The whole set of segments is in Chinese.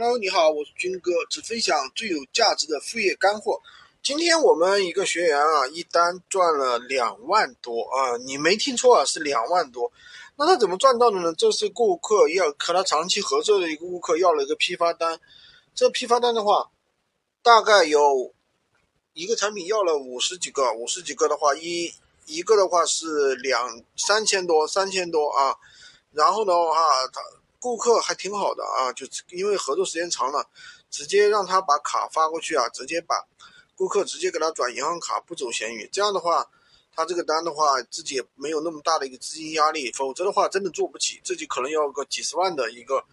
Hello，你好，我是军哥，只分享最有价值的副业干货。今天我们一个学员啊，一单赚了两万多啊，你没听错啊，是两万多。那他怎么赚到的呢？这是顾客要和他长期合作的一个顾客要了一个批发单，这批发单的话，大概有一个产品要了五十几个，五十几个的话，一一个的话是两三千多，三千多啊。然后的话，他。顾客还挺好的啊，就因为合作时间长了，直接让他把卡发过去啊，直接把顾客直接给他转银行卡，不走闲鱼。这样的话，他这个单的话，自己也没有那么大的一个资金压力，否则的话真的做不起，自己可能要个几十万的一个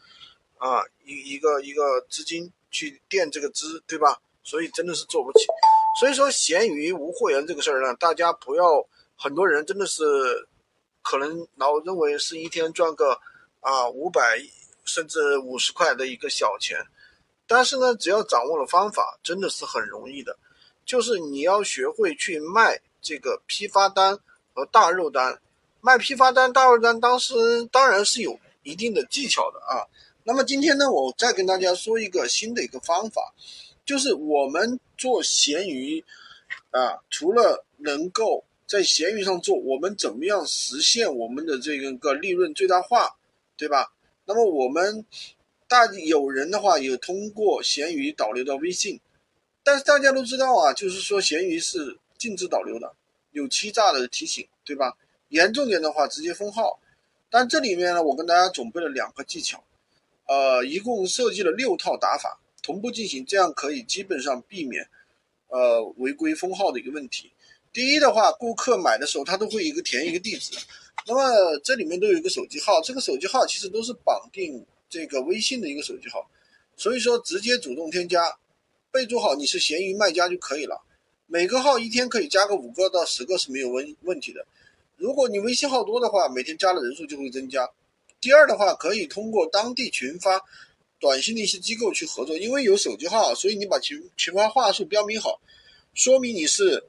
啊一一个一个资金去垫这个资，对吧？所以真的是做不起。所以说闲鱼无货源这个事儿呢，大家不要，很多人真的是可能老认为是一天赚个。啊，五百甚至五十块的一个小钱，但是呢，只要掌握了方法，真的是很容易的。就是你要学会去卖这个批发单和大肉单，卖批发单、大肉单，当时当然是有一定的技巧的啊。那么今天呢，我再跟大家说一个新的一个方法，就是我们做闲鱼啊，除了能够在闲鱼上做，我们怎么样实现我们的这个个利润最大化？对吧？那么我们大有人的话也通过闲鱼导流到微信，但是大家都知道啊，就是说闲鱼是禁止导流的，有欺诈的提醒，对吧？严重点的话直接封号。但这里面呢，我跟大家准备了两个技巧，呃，一共设计了六套打法，同步进行，这样可以基本上避免呃违规封号的一个问题。第一的话，顾客买的时候他都会一个填一个地址。那么这里面都有一个手机号，这个手机号其实都是绑定这个微信的一个手机号，所以说直接主动添加，备注好你是闲鱼卖家就可以了。每个号一天可以加个五个到十个是没有问问题的。如果你微信号多的话，每天加的人数就会增加。第二的话，可以通过当地群发短信的一些机构去合作，因为有手机号，所以你把群群发话术标明好，说明你是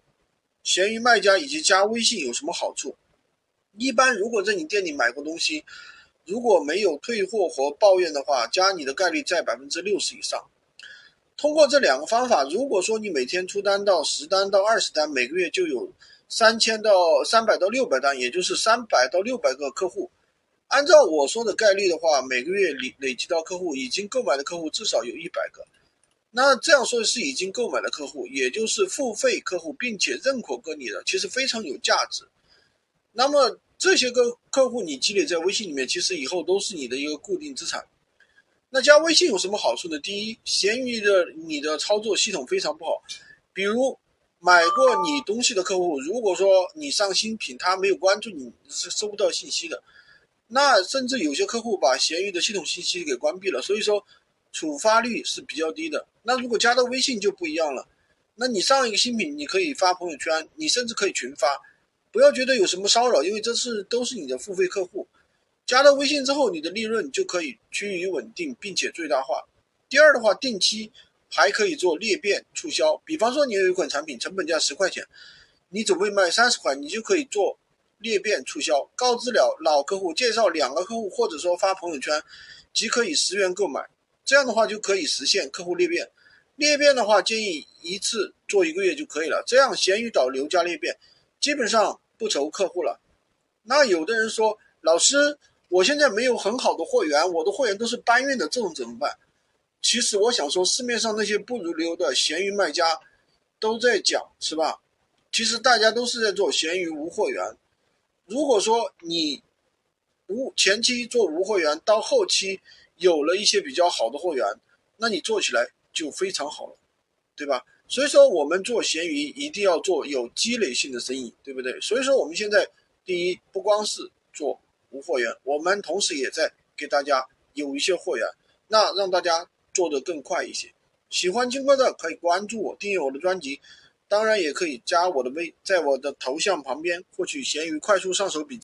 闲鱼卖家以及加微信有什么好处。一般如果在你店里买过东西，如果没有退货或抱怨的话，加你的概率在百分之六十以上。通过这两个方法，如果说你每天出单到十单到二十单，每个月就有三千到三百到六百单，也就是三百到六百个客户。按照我说的概率的话，每个月累累积到客户已经购买的客户至少有一百个。那这样说是已经购买的客户，也就是付费客户，并且认可过你的，其实非常有价值。那么。这些个客户你积累在微信里面，其实以后都是你的一个固定资产。那加微信有什么好处呢？第一，闲鱼的你的操作系统非常不好，比如买过你东西的客户，如果说你上新品，他没有关注你，是收不到信息的。那甚至有些客户把闲鱼的系统信息给关闭了，所以说处发率是比较低的。那如果加到微信就不一样了，那你上一个新品，你可以发朋友圈，你甚至可以群发。不要觉得有什么骚扰，因为这是都是你的付费客户。加了微信之后，你的利润就可以趋于稳定，并且最大化。第二的话，定期还可以做裂变促销。比方说，你有一款产品成本价十块钱，你准备卖三十块，你就可以做裂变促销，告知了老客户，介绍两个客户，或者说发朋友圈，即可以十元购买。这样的话就可以实现客户裂变。裂变的话，建议一次做一个月就可以了。这样闲鱼导流加裂变，基本上。不愁客户了，那有的人说，老师，我现在没有很好的货源，我的货源都是搬运的，这种怎么办？其实我想说，市面上那些不如流的闲鱼卖家都在讲，是吧？其实大家都是在做闲鱼无货源。如果说你无前期做无货源，到后期有了一些比较好的货源，那你做起来就非常好了，对吧？所以说，我们做闲鱼一定要做有积累性的生意，对不对？所以说，我们现在第一不光是做无货源，我们同时也在给大家有一些货源，那让大家做得更快一些。喜欢金哥的可以关注我，订阅我的专辑，当然也可以加我的微，在我的头像旁边获取闲鱼快速上手笔记。